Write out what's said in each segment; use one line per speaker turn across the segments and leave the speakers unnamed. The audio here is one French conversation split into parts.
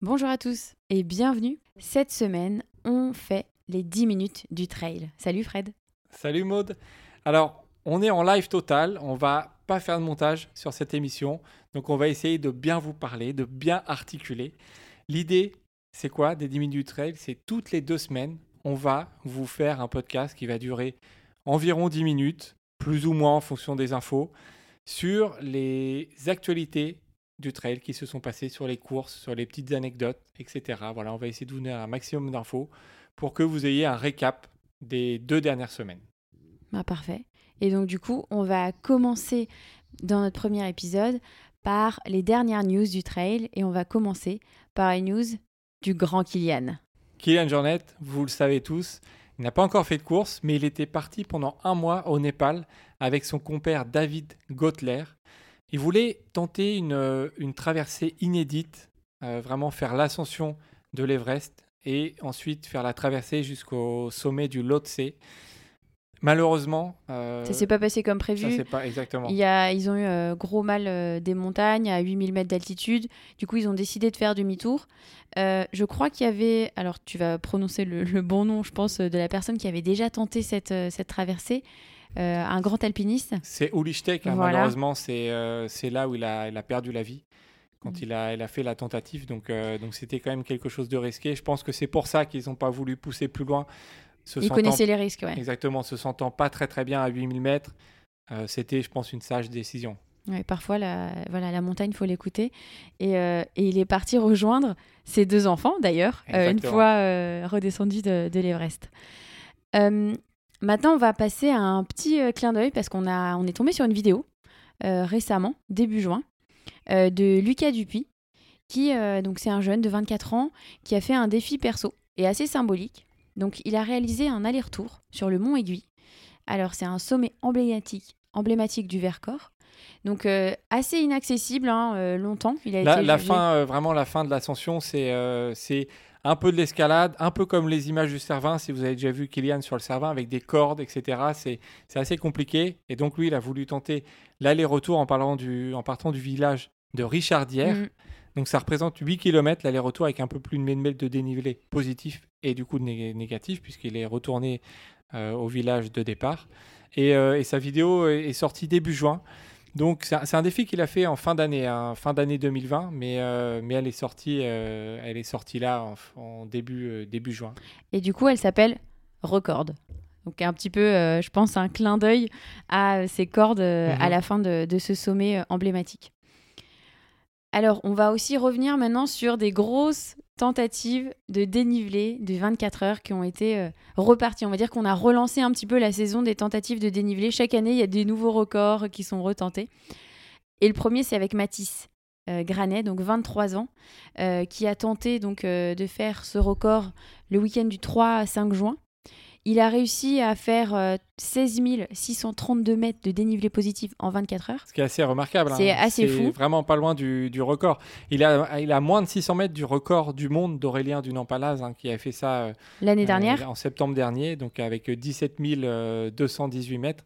Bonjour à tous et bienvenue. Cette semaine, on fait les 10 minutes du trail. Salut Fred.
Salut Maude. Alors, on est en live total, on va pas faire de montage sur cette émission, donc on va essayer de bien vous parler, de bien articuler. L'idée, c'est quoi des 10 minutes du trail? C'est toutes les deux semaines, on va vous faire un podcast qui va durer environ 10 minutes, plus ou moins en fonction des infos, sur les actualités du trail qui se sont passés sur les courses, sur les petites anecdotes, etc. Voilà, on va essayer de vous donner un maximum d'infos pour que vous ayez un récap des deux dernières semaines.
Bah, parfait. Et donc du coup, on va commencer dans notre premier épisode par les dernières news du trail et on va commencer par les news du grand Kylian.
Kylian Jornet, vous le savez tous, n'a pas encore fait de course, mais il était parti pendant un mois au Népal avec son compère David Gotler il voulait tenter une, euh, traversée inédite, euh, vraiment faire l'ascension de l'Everest et ensuite faire la traversée jusqu'au sommet du Lhotse. Malheureusement,
euh, ça s'est pas passé comme prévu.
Ça pas exactement.
Il y a, ils ont eu euh, gros mal des montagnes à 8000 mètres d'altitude. Du coup, ils ont décidé de faire demi-tour. je crois qu'il y avait, alors tu vas prononcer le, le, bon nom, je pense, de la personne qui avait déjà tenté cette, cette traversée. Euh, un grand alpiniste.
C'est Ulichtek, hein, malheureusement, euh, c'est là où il a, il a, perdu la vie quand mm. il, a, il a fait la tentative. Donc euh, donc c'était quand même quelque chose de risqué. Je pense que c'est pour ça qu'ils n'ont pas voulu pousser plus loin.
ils connaissaient les risques, ouais.
Exactement, se sentant pas très très bien à 8000 mètres. c'était, je pense, une sage décision.
Ouais, parfois, la, voilà, la montagne, il faut l'écouter. Et, et, il est parti rejoindre ses deux enfants, d'ailleurs, une fois redescendu de, de l'Everest. Maintenant, on va passer à un petit euh, clin d'œil parce qu'on a, on est tombé sur une vidéo euh, récemment, début juin, euh, de Lucas Dupuis, qui, donc c'est un jeune de 24 ans, qui a fait un défi perso et assez symbolique. Donc, il a réalisé un aller-retour sur le mont Aiguille. Alors, c'est un sommet emblématique, emblématique du Vercors. Donc assez inaccessible, hein, longtemps.
Il a la, la fin, vraiment la fin de l'ascension, c'est c'est un peu de l'escalade, un peu comme les images du Cervin, si vous avez déjà vu Kylian sur le Cervin, avec des cordes, etc. C'est assez compliqué. Et donc, lui, il a voulu tenter l'aller-retour en, en partant du village de Richardière. Mm. Donc, ça représente 8 km l'aller-retour avec un peu plus de 1000 mètres de dénivelé positif et du coup négatif, puisqu'il est retourné euh, au village de départ. Et, euh, et, sa vidéo est sortie début juin. Donc c'est un, défi qu'il a fait en fin d'année, hein, fin d'année 2020, mais, euh, mais elle, est sortie, euh, elle est sortie là en, début, euh, début juin.
Et du coup, elle s'appelle Record. Donc un petit peu, je pense, un clin d'œil à ces cordes à mhm. la fin de, de ce sommet emblématique. Alors, on va aussi revenir maintenant sur des grosses tentatives de dénivelé de 24 heures qui ont été euh, reparties. On va dire qu'on a relancé un petit peu la saison des tentatives de dénivelé. Chaque année, il y a des nouveaux records qui sont retentés. Et le premier, c'est avec Matisse euh, Granet, donc 23 ans, euh, qui a tenté donc de faire ce record le week-end du 3 à 5 juin. Il a réussi à faire 16 euh, 632 mètres de dénivelé positif en 24 heures.
Ce qui est assez remarquable.
C'est hein. assez fou.
vraiment pas loin du, record. Il a, il a moins de 600 mètres du record du monde d'Aurélien Dunampalaz, hein, qui a fait ça euh,
l'année dernière.
Euh, en septembre dernier, donc avec 17 218 mètres.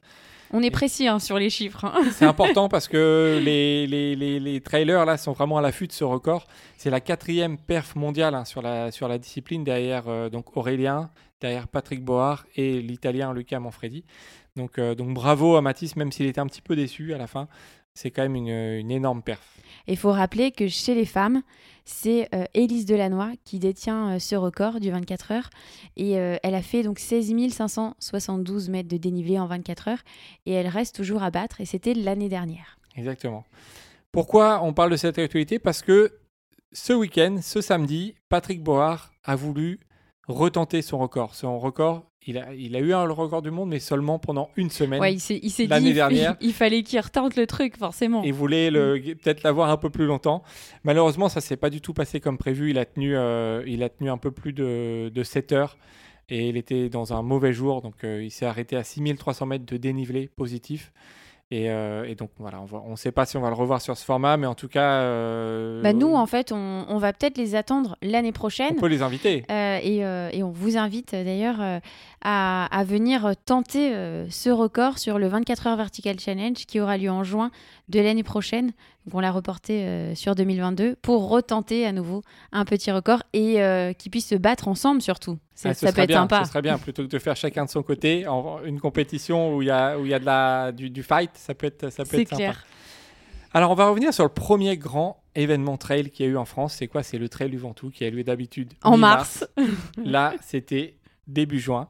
On est précis hein, sur les chiffres.
C'est important parce que les, les, les, trailers là sont vraiment à l'affût de ce record. C'est la quatrième perf mondiale sur, la, sur la discipline derrière donc Aurélien, derrière Patrick Board et l'Italien Luca Manfredi. Donc, euh, donc bravo à Mathis, même s'il était un petit peu déçu à la fin. C'est quand même une, énorme perf.
Il faut rappeler que chez les femmes, c'est euh, Élise Delannoy qui détient euh, ce record du 24 heures. Et elle a fait donc 16 572 mètres de dénivelé en 24 heures. Et elle reste toujours à battre. Et c'était l'année dernière.
Exactement. Pourquoi on parle de cette actualité? Parce que ce week-end, ce samedi, Patrick Board a voulu retenter son record. Son record, il a, il a eu un, le record du monde, mais seulement pendant une semaine.
Ouais, il s'est dit, dernière. Il, fallait qu'il retente le truc, forcément.
Il voulait mm. peut-être l'avoir un peu plus longtemps. Malheureusement, ça s'est pas du tout passé comme prévu. Il a tenu, euh, il a tenu un peu plus de, de 7 heures et il était dans un mauvais jour. Donc, euh, il s'est arrêté à 6300 mètres de dénivelé positif. Euh, et, donc voilà, on ne sait pas si on va le revoir sur ce format, mais en tout cas.
Euh, bah nous, en fait, on, va peut-être les attendre l'année prochaine.
On peut les inviter.
Euh, et, on vous invite d'ailleurs à, venir tenter ce record sur le 24 heures Vertical Challenge qui aura lieu en juin de l'année prochaine. Donc on l'a reporté euh, sur 2022 pour retenter à nouveau un petit record et euh, qu'ils puissent se battre ensemble surtout. Ça,
Ah,
ça peut être
bien,
sympa.
Ce serait bien plutôt que de faire chacun de son côté en une compétition où il y a où il y a de la du, du fight, ça peut être ça peut être sympa. Alors, on va revenir sur le premier grand événement trail qu'il y a eu en France. C'est quoi? C'est le Trail du Ventoux qui a lieu d'habitude
En mars.
Là, c'était début juin.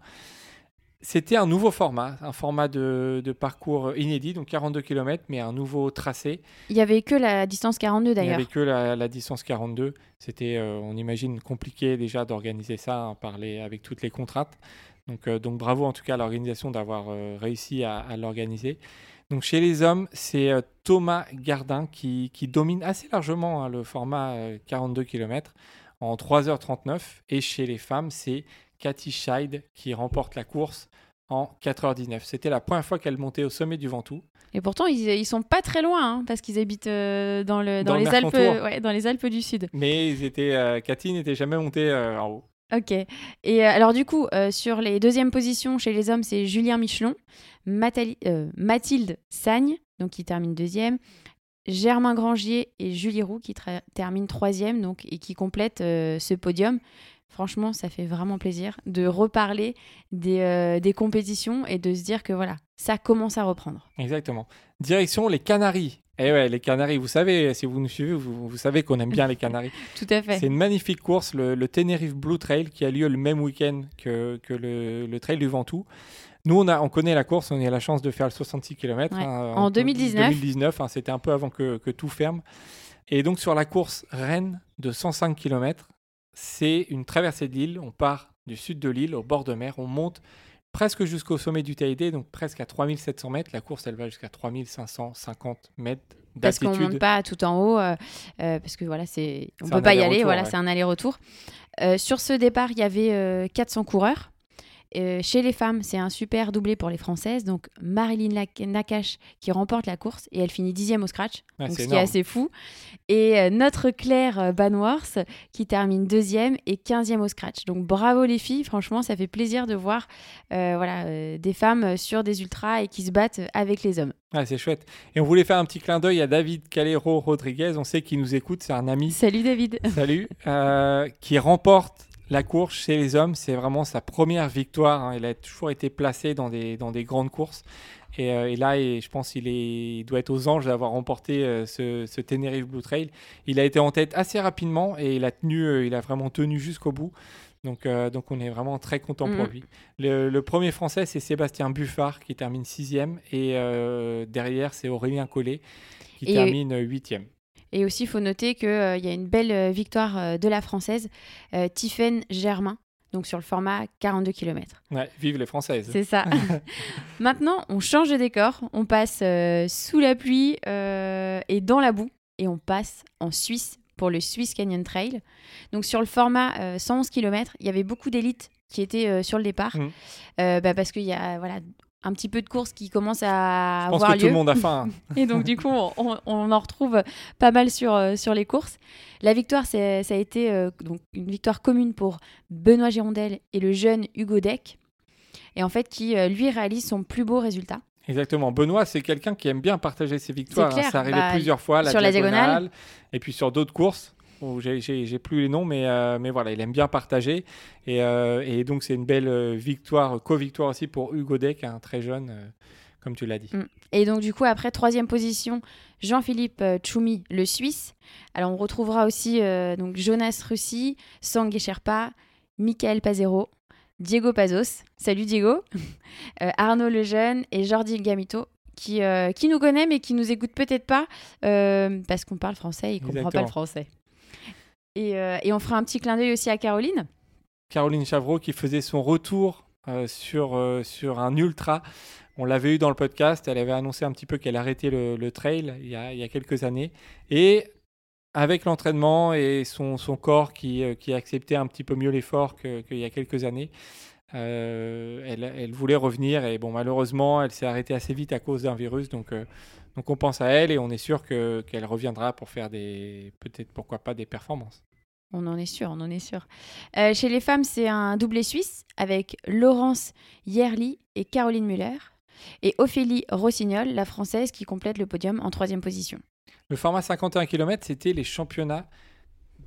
C'était un nouveau format, un format de, de parcours inédit, donc 42 km, mais un nouveau tracé.
Il y avait que la distance 42
Il n'y
d'ailleurs.
avait que la, la distance 42. C'était, euh, on imagine, compliqué déjà d'organiser ça hein, par les- avec toutes les contraintes. Donc, euh, donc bravo en tout cas à l'organisation d'avoir euh, réussi à, à l'organiser. Donc chez les hommes, c'est Thomas Gardin qui, qui domine assez largement hein, le format euh, 42 km en 3h39. Et chez les femmes, c'est Cathy Scheid qui remporte la course en 4h19. C'était la première fois qu'elle montait au sommet du Ventoux.
Et pourtant, ils, ils sont pas très loin hein, parce qu'ils habitent euh, dans, le, dans,
Dans le
les Alpes,
Mercantour.
ouais, dans les Alpes du Sud.
Mais ils étaient, euh, Cathy n'était jamais montée euh, en haut.
Ok. Et euh, alors du coup, euh, sur les deuxièmes positions chez les hommes, c'est Julien Michelon, Mathilde Sagne, donc qui termine deuxième, Germain Grangier et Julie Roux qui terminent troisième, donc et qui complètent euh, ce podium. Franchement, ça fait vraiment plaisir de reparler des, euh, des compétitions et de se dire que voilà, ça commence à reprendre.
Exactement. Direction les Canaries. Eh ouais, les Canaries, vous savez, si vous nous suivez, vous, vous savez qu'on aime bien les Canaries.
Tout à fait.
C'est une magnifique course, le, le Tenerife Blue Trail, qui a lieu le même week-end que, que le, le Trail du Ventoux. Nous, on, a, on connaît la course, on a eu la chance de faire le 66 km.
Ouais. En 2019.
2019, hein, c'était un peu avant que, que tout ferme. Et donc, sur la course Rennes de 105 km, c'est une traversée de l'île. On part du sud de l'île, au bord de mer. On monte presque jusqu'au sommet du TID, donc presque à 3700 mètres. La course, elle va jusqu'à 3550 mètres
parce qu'on monte pas tout en haut, euh, euh, parce que voilà, c'est on peut pas y aller, voilà,
ouais.
c'est un aller-retour. Euh, sur ce départ, il y avait euh, 400 coureurs. Euh, chez les femmes, c'est un super doublé pour les Françaises. Donc Marilyn Nakache qui remporte la course et elle finit dixième au scratch, donc
c'est
ce qui est assez fou. Et euh, notre Claire euh, Banwars qui termine deuxième et quinzième au scratch. Donc bravo les filles, franchement, ça fait plaisir de voir euh, voilà, euh, des femmes sur des ultras et qui se battent avec les hommes.
Ah, c'est chouette. Et on voulait faire un petit clin d'œil à David Calero Rodriguez. On sait qu'il nous écoute, c'est un ami.
Salut David.
Salut. Euh, qui remporte la course chez les hommes. C'est vraiment sa première victoire. hein. Il a toujours été placé dans des, dans des grandes courses. Et, euh, et là, et je pense qu'il il doit être aux anges d'avoir remporté euh, ce, ce Tenerife Blue Trail. Il a été en tête assez rapidement et il a, tenu, euh, il a vraiment tenu jusqu'au bout. Donc, donc on est vraiment très content pour
Mhm.
lui. Le, le premier français, c'est Sébastien Buffard qui termine sixième. Et derrière, c'est Aurélien Collet qui
Et-
termine huitième.
Et aussi, il faut noter qu'il y a une belle euh, victoire euh, de la Française, euh, Tiphaine Germain, donc sur le format 42 km.
Ouais, vive les Françaises.
C'est ça. Maintenant, on change de décor, on passe euh, sous la pluie euh, et dans la boue, et on passe en Suisse pour le Swiss Canyon Trail. Donc sur le format euh, 111 km, il y avait beaucoup d'élites qui étaient euh, sur le départ. Euh, bah, parce qu'il y a voilà, un petit peu de courses qui commencent à
Je pense
avoir
que
lieu.
tout le monde a faim.
Et donc, du coup, on, en retrouve pas mal sur, euh, sur les courses. La victoire, c'est- ça a été euh, donc une victoire commune pour Benoît Girondel et le jeune Hugo Deck. Et en fait, qui, euh, lui, réalise son plus beau résultat.
Exactement. Benoît, c'est quelqu'un qui aime bien partager ses victoires.
C'est clair.
hein. Ça arrivé
Bah,
plusieurs fois, la
sur la
diagonale. et puis sur d'autres courses. J'ai- plus les noms, mais, euh, mais voilà, il aime bien partager. Et, euh, et donc, c'est une belle euh, victoire, co-victoire aussi pour Hugo Deck, un très jeune, euh, comme tu l'as dit.
Mm. Et donc, du coup, après, troisième position, Jean-Philippe Tchoumi, le Suisse. Alors, on retrouvera aussi donc Jonas Russi, Sangue Sherpa, Michael Pazero, Diego Pazos. Salut Diego. Arnaud Lejeune et Jordi Gamito. Qui, euh, qui nous connaît mais qui nous écoute peut-être pas euh, parce qu'on parle français et qu'on comprend pas le français. Et, euh, et on fera un petit clin d'œil aussi à Caroline.
Caroline Chavreau qui faisait son retour euh, sur, euh, sur un ultra. On l'avait eu dans le podcast, elle avait annoncé un petit peu qu'elle arrêtait le, le trail il y, a, il y a quelques années. Et avec l'entraînement et son, son corps qui, qui acceptait un petit peu mieux l'effort qu'il y a quelques années, euh, elle, elle voulait revenir. Et bon, malheureusement, elle s'est arrêtée assez vite à cause d'un virus. Donc, euh, donc on pense à elle et on est sûr que- qu'elle reviendra pour faire des, peut-être pourquoi pas des performances.
On en est sûr, on en est sûr. Euh, chez les femmes, c'est un doublé suisse avec Laurence Yerli et Caroline Muller. Et Ophélie Rossignol, la française, qui complète le podium en troisième position.
Le format 51 km, c'était les championnats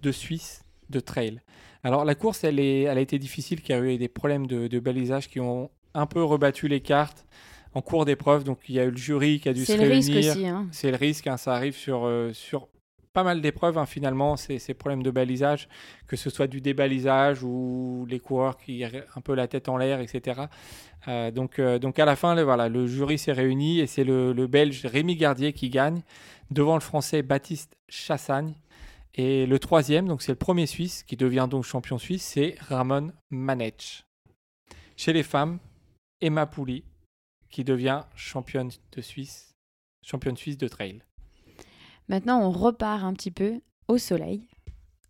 de Suisse de trail. Alors la course, elle, est, elle a été difficile car il y a eu des problèmes de, balisage qui ont un peu rebattu les cartes en cours d'épreuve. Donc il y a eu le jury qui a dû se réunir. C'est le risque aussi. Hein. C'est le risque, hein, ça arrive sur, euh, sur pas mal d'épreuves hein, finalement, ces, ces, problèmes de balisage, que ce soit du débalisage ou les coureurs qui ont un peu la tête en l'air, etc. Euh, donc, euh, donc à la fin, le, voilà, le jury s'est réuni et c'est le, le, Belge Rémi Gardier qui gagne devant le Français Baptiste Chassagne. Et le troisième, donc c'est le premier Suisse qui devient donc champion suisse, c'est Ramon Manech. Chez les femmes, Emma Pouli qui devient championne de Suisse, championne suisse de trail.
Maintenant, on repart un petit peu au soleil,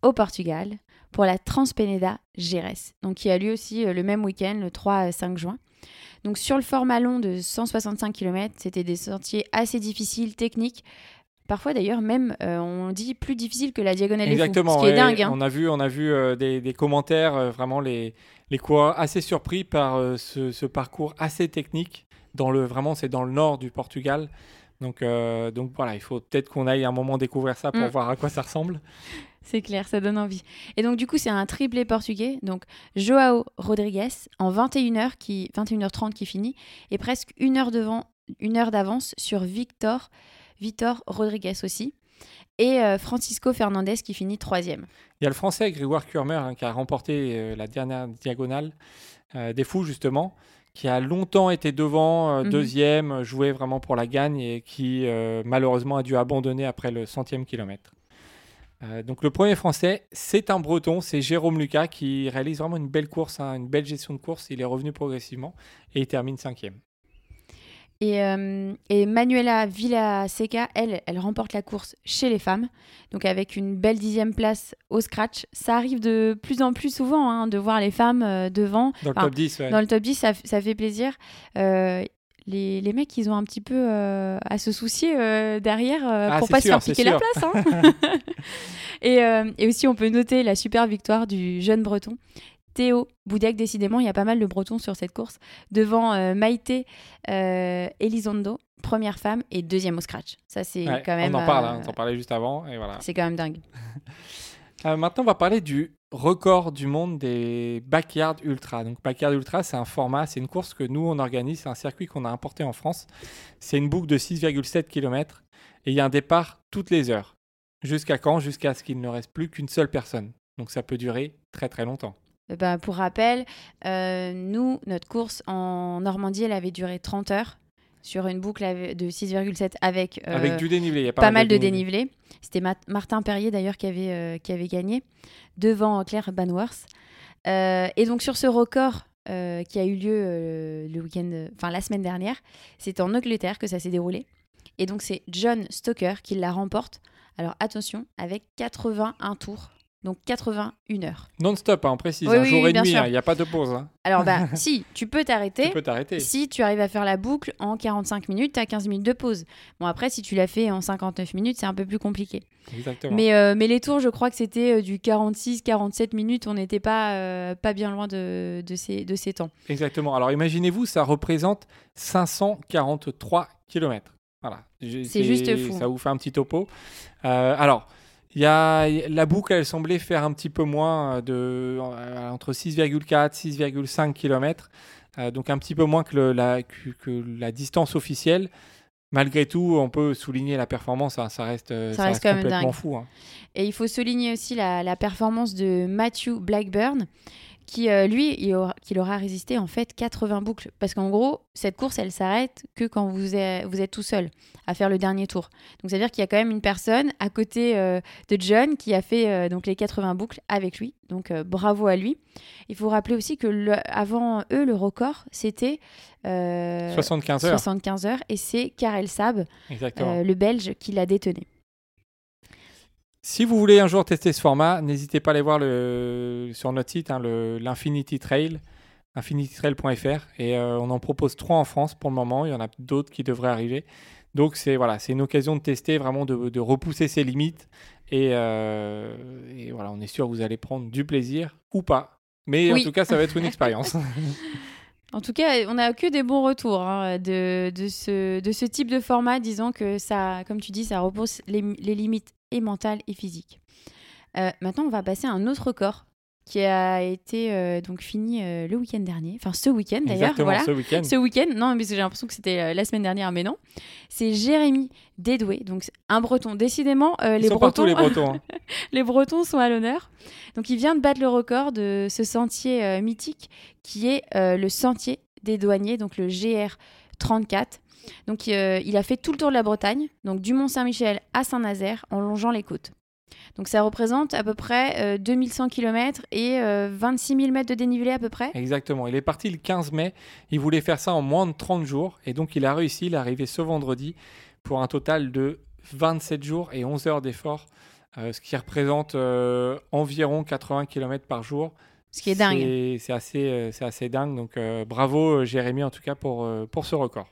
au Portugal, pour la Transpeneda Gérès, donc qui a lieu aussi euh, le même week-end, le 3-5 juin. Donc sur le format long de 165 km, c'était des sentiers assez difficiles, techniques. Parfois d'ailleurs même, euh, on dit plus difficile que la diagonale
Exactement,
des fous, ce qui est dingue.
Hein. On a vu, on a vu euh, des, commentaires, vraiment les, les coureurs assez surpris par ce, ce, parcours assez technique. Dans le, vraiment, c'est dans le nord du Portugal. Donc, euh, donc voilà, il faut peut-être qu'on aille un moment découvrir ça pour mm. voir à quoi ça ressemble.
C'est clair, ça donne envie. Et donc du coup, c'est un triplé portugais. Donc Joao Rodrigues en 21h qui 21h30 qui finit et presque une heure devant une heure d'avance sur Victor Victor Rodrigues aussi. Et euh, Francisco Fernandez qui finit troisième.
Il y a le français Grégoire Kurmer hein, qui a remporté euh, la dernière diagonale des fous justement qui a longtemps été devant, euh, mhm. deuxième, joué vraiment pour la gagne et qui euh, malheureusement a dû abandonner après le centième kilomètre. Euh, donc le premier français, c'est un breton, c'est Jérôme Lucas qui réalise vraiment une belle course, hein, une belle gestion de course. Il est revenu progressivement et il termine cinquième.
Et, euh, et, Manuela Villaseca, elle, elle remporte la course chez les femmes, donc avec une belle dixième place au scratch. Ça arrive de plus en plus souvent hein, de voir les femmes euh, devant.
Dans le top 10,
Dans le top 10, ça, ça fait plaisir. Euh, les, les, mecs, ils ont un petit peu à se soucier derrière ah, pour pas se faire piquer la place. Hein. et, et, aussi, on peut noter la super victoire du jeune breton Théo Boudec, décidément, il y a pas mal de Bretons sur cette course, devant euh, Maïté euh, Elizondo, première femme et deuxième au scratch. Ça, c'est quand même.
On en parle, hein, on en parlait juste avant, et voilà.
C'est quand même dingue.
Euh, maintenant, on va parler du record du monde des Backyard Ultra. Donc, Backyard Ultra, c'est un format, c'est une course que nous, on organise, c'est un circuit qu'on a importé en France. C'est une boucle de 6,7 km et il y a un départ toutes les heures. Jusqu'à quand? Jusqu'à ce qu'il ne reste plus qu'une seule personne. Donc, ça peut durer très très longtemps.
Bah, pour rappel, euh, nous, notre course en Normandie, elle avait duré 30 heures sur une boucle de 6,7 avec,
euh, avec du dénivelé. Y a
pas, mal de dénivelé. C'était Martin Perrier d'ailleurs qui, avait euh, qui avait gagné devant Claire Banworth. et donc sur ce record qui a eu lieu le week-end, enfin la semaine dernière, c'est en Angleterre que ça s'est déroulé. Et donc c'est John Stoker qui la remporte. Alors attention, avec 81 tours donc 81 heures.
Non-stop, hein, on précise, un jour et demi, hein, il n'y a pas de pause. Hein.
Alors bah si, tu peux t'arrêter.
Tu peux t'arrêter.
Si tu arrives à faire la boucle en 45 minutes, tu as 15 minutes de pause. Bon après, si tu l'as fait en 59 minutes, c'est un peu plus compliqué.
Exactement.
Mais, euh, mais les tours, je crois que c'était euh, du 46-47 minutes, on n'était pas, euh, pas bien loin de, de, ces, de ces temps.
Exactement. Alors imaginez-vous, ça représente 543 km. Voilà.
C'est juste fou.
Ça vous fait un petit topo. alors... Il y a, la boucle, elle semblait faire un petit peu moins de euh, entre 6,4 6,5 km, donc un petit peu moins que, la, que, la, distance officielle. Malgré tout, on peut souligner la performance, hein, ça reste, ça, reste, complètement fou. Hein.
Et il faut souligner aussi la, la performance de Matthew Blackburn, qui euh, lui, il aura, aura, résisté en fait 80 boucles. Parce qu'en gros, cette course, elle s'arrête que quand vous êtes, vous êtes tout seul à faire le dernier tour. Donc, c'est-à-dire qu'il y a quand même une personne à côté euh, de John qui a fait euh, donc les 80 boucles avec lui. Donc, bravo à lui. Il faut rappeler aussi que le, avant eux, le record, c'était
75 heures.
75 heures. Et c'est Karel Sab, le Belge, qui l'a détenu.
Si vous voulez un jour tester ce format, n'hésitez pas à aller voir le, sur notre site hein, l'Infinity Trail, infinitytrail.fr. Et euh, on en propose trois en France pour le moment. Il y en a d'autres qui devraient arriver. Donc c'est voilà, c'est une occasion de tester, vraiment de, repousser ses limites. Euh, et, voilà, on est sûr que vous allez prendre du plaisir ou pas. Mais en tout cas, ça va être une expérience.
En tout cas, on n'a que des bons retours hein, de, de, ce, de ce type de format, disant que ça, comme tu dis, ça repose les, les limites et mentales et physiques. Euh, maintenant, on va passer à un autre record qui a été euh, donc fini euh, le week-end dernier, enfin ce week-end d'ailleurs.
Voilà. ce week-end.
Ce week-end, non, mais j'ai l'impression que c'était la semaine dernière, mais non. C'est Jérémy Dédoué, donc un Breton. Décidément, les
sont
Bretons,
les Bretons, hein.
les Bretons sont à l'honneur. Donc il vient de battre le record de ce sentier mythique qui est le sentier des douaniers, donc le GR 34. Donc il a fait tout le tour de la Bretagne, donc du Mont Saint-Michel à Saint-Nazaire, en longeant les côtes. Donc ça représente à peu près 2100 km et 26 000 mètres de dénivelé à peu près.
Exactement. Il est parti le 15 mai. Il voulait faire ça en moins de 30 jours. Et donc il a réussi. Il est arrivé ce vendredi pour un total de 27 jours et 11 heures d'effort. Euh, ce qui représente euh, environ 80 km par jour.
Ce qui est dingue.
C'est assez, euh, c'est assez dingue. Donc bravo Jérémy en tout cas pour, pour ce record.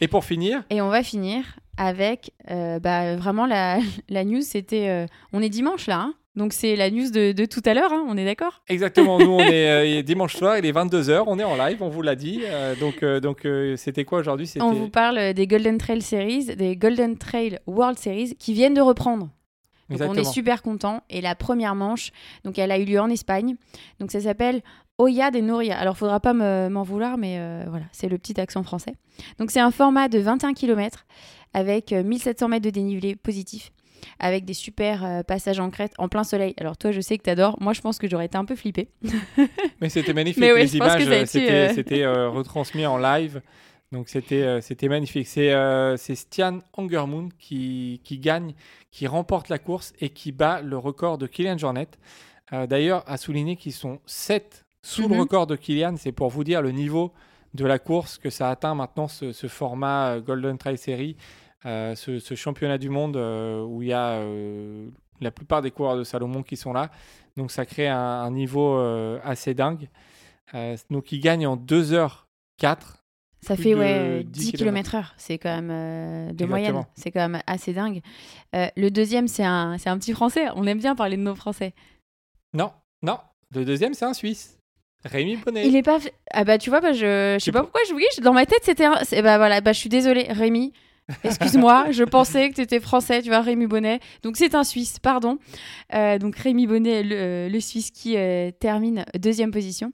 Et pour finir
Et on va finir avec euh, bah, vraiment la, la news, c'était... Euh, on est dimanche là, hein donc c'est la news de, de tout à l'heure, hein, on est d'accord?
Exactement, nous on est euh, dimanche soir, il est 22h, on est en live, on vous l'a dit. donc donc c'était quoi aujourd'hui?
On vous parle des Golden Trail Series, des Golden Trail World Series qui viennent de reprendre. Donc on est super content. Et la première manche, donc elle a eu lieu en Espagne. Donc ça s'appelle Oya des Noria. Alors, faudra pas m'en vouloir, mais euh, voilà, c'est le petit accent français. Donc, c'est un format de 21 km avec 1700 euh, mètres de dénivelé positif, avec des super euh, passages en crête en plein soleil. Alors, toi, je sais que tu adores. Moi, je pense que j'aurais été un peu flippée.
mais c'était magnifique. Les images, c'était retransmis en live. Donc, c'était c'était magnifique. C'est Stian Angermund qui, qui gagne, qui remporte la course et qui bat le record de Kylian Jornet. D'ailleurs, à souligner qu'ils sont 7 sous le mhm. record de Kylian. C'est pour vous dire le niveau de la course que ça atteint maintenant ce, format euh, Golden Trail Series, euh, ce, championnat du monde euh, où il y a la plupart des coureurs de Salomon qui sont là. Donc ça crée un, niveau assez dingue. donc il gagne en 2h04.
Ça fait ouais, 10 km/h, c'est quand même de moyenne, c'est quand même assez dingue. le deuxième, c'est un, un petit français, on aime bien parler de nos français.
Non, non, le deuxième, c'est un Suisse. Rémi Bonnet.
Il est pas. Ah bah tu vois, bah, je, je sais pas pourquoi je oui, dans ma tête c'était. Un... Bah voilà, bah je suis désolée, Rémi. Excuse-moi, je pensais que tu étais français, tu vois, Rémi Bonnet. Donc c'est un Suisse, pardon. Euh, donc Rémi Bonnet, le, le Suisse qui euh, termine deuxième position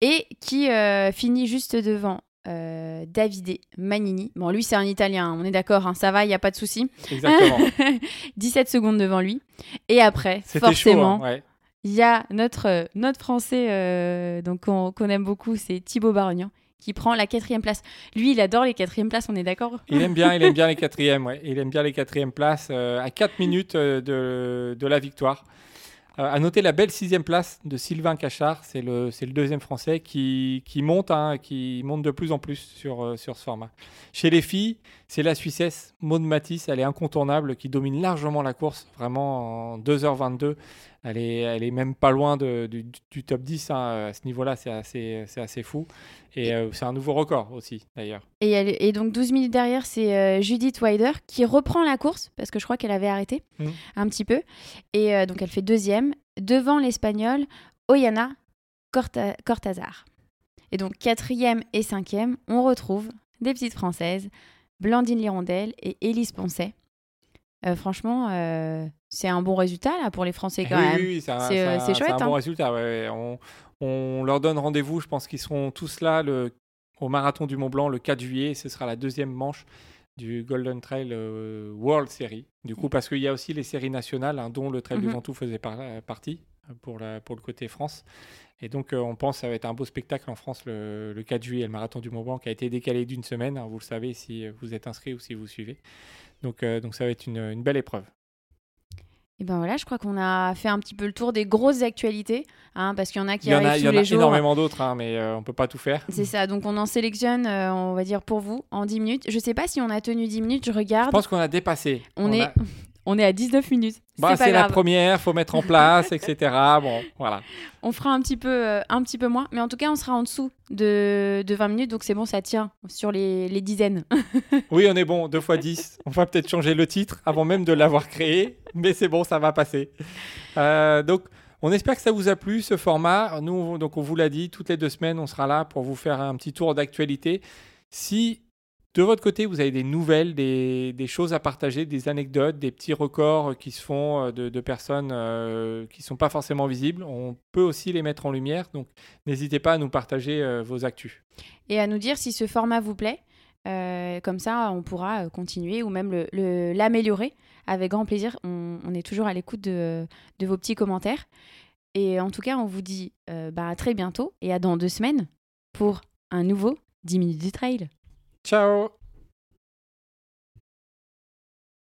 et qui euh, finit juste devant Davide Manini. Bon, lui c'est un Italien, on est d'accord, hein, ça va, il n'y a pas de souci.
Exactement.
17 secondes devant lui. Et après, forcément, hein, ouais. Il y a notre, euh, notre Français euh, donc qu'on aime beaucoup, c'est Thibaut Barognan qui prend la quatrième place. Lui, il adore les quatrièmes places, on est d'accord?
Il aime bien, il aime bien les quatrièmes, ouais. Il aime bien les quatrièmes places euh, à 4 minutes de, de la victoire. Euh, à noter la belle sixième place de Sylvain Cachard, c'est le, deuxième français qui, qui monte, hein, qui monte de plus en plus sur, euh, sur ce format. Chez les filles, c'est la Suissesse Maud Matisse, elle est incontournable, qui domine largement la course, vraiment en 2h22. Elle est, elle est même pas loin de, du, top 10 hein, à ce niveau-là, c'est assez, assez fou. Et euh, c'est un nouveau record aussi, d'ailleurs.
Et, et, donc 12 minutes derrière, c'est euh, Judith Wider qui reprend la course, parce que je crois qu'elle avait arrêté mmh. un petit peu. Et euh, donc elle fait deuxième, devant l'Espagnole Oyana Cortazar. Et donc quatrième et cinquième, on retrouve des petites Françaises, Blandine Lirondelle et Élise Poncet. franchement, c'est un bon résultat là pour les Français quand même.
Oui, c'est chouette. C'est un bon hein. résultat. On, on leur donne rendez-vous, je pense qu'ils seront tous là le, au Marathon du Mont Blanc le 4 juillet. Ce sera la deuxième manche du Golden Trail euh, World Series. Du coup, parce qu'il y a aussi les séries nationales, hein, dont le Trail du mhm. Ventoux faisait partie euh, pour, la, pour le côté France. Et donc, euh, on pense que ça va être un beau spectacle en France le, 4 juillet, le Marathon du Mont Blanc qui a été décalé d'une semaine. Hein, vous le savez si vous êtes inscrit ou si vous suivez. Donc, donc ça va être une, une belle épreuve.
Et ben voilà, je crois qu'on a fait un petit peu le tour des grosses actualités, hein, parce qu'il y en a qui arrivent tous les jours. Il y en a
énormément d'autres, hein, mais on euh, on peut pas tout faire.
C'est ça, donc on en sélectionne, euh, on va dire pour vous, en 10 minutes. Je sais pas si on a tenu 10 minutes, je regarde. Je
pense qu'on a dépassé.
On, est... On est à 19 minutes.
Bah, c'est la première, faut mettre en place, etc. Bon, voilà.
On fera un petit peu, euh, un petit peu moins, mais en tout cas, on sera en dessous de, de 20 minutes, donc c'est bon, ça tient sur les, les dizaines.
oui, on est bon, 2 fois 10. On va peut-être changer le titre avant même de l'avoir créé, mais c'est bon, ça va passer. Euh, donc, On espère que ça vous a plu ce format. Nous, donc on vous l'a dit, toutes les deux semaines, on sera là pour vous faire un petit tour d'actualité. Si de votre côté, vous avez des nouvelles, des, choses à partager, des anecdotes, des petits records qui se font euh, de, personnes euh, qui ne sont pas forcément visibles. On peut aussi les mettre en lumière. Donc, n'hésitez pas à nous partager euh, vos actus.
Et à nous dire si ce format vous plaît. comme ça, on pourra continuer ou même l'améliorer avec grand plaisir. On, est toujours à l'écoute de, vos petits commentaires. Et en tout cas, on vous dit bah, à très bientôt et à dans deux semaines pour un nouveau 10 minutes du trail.
Ciao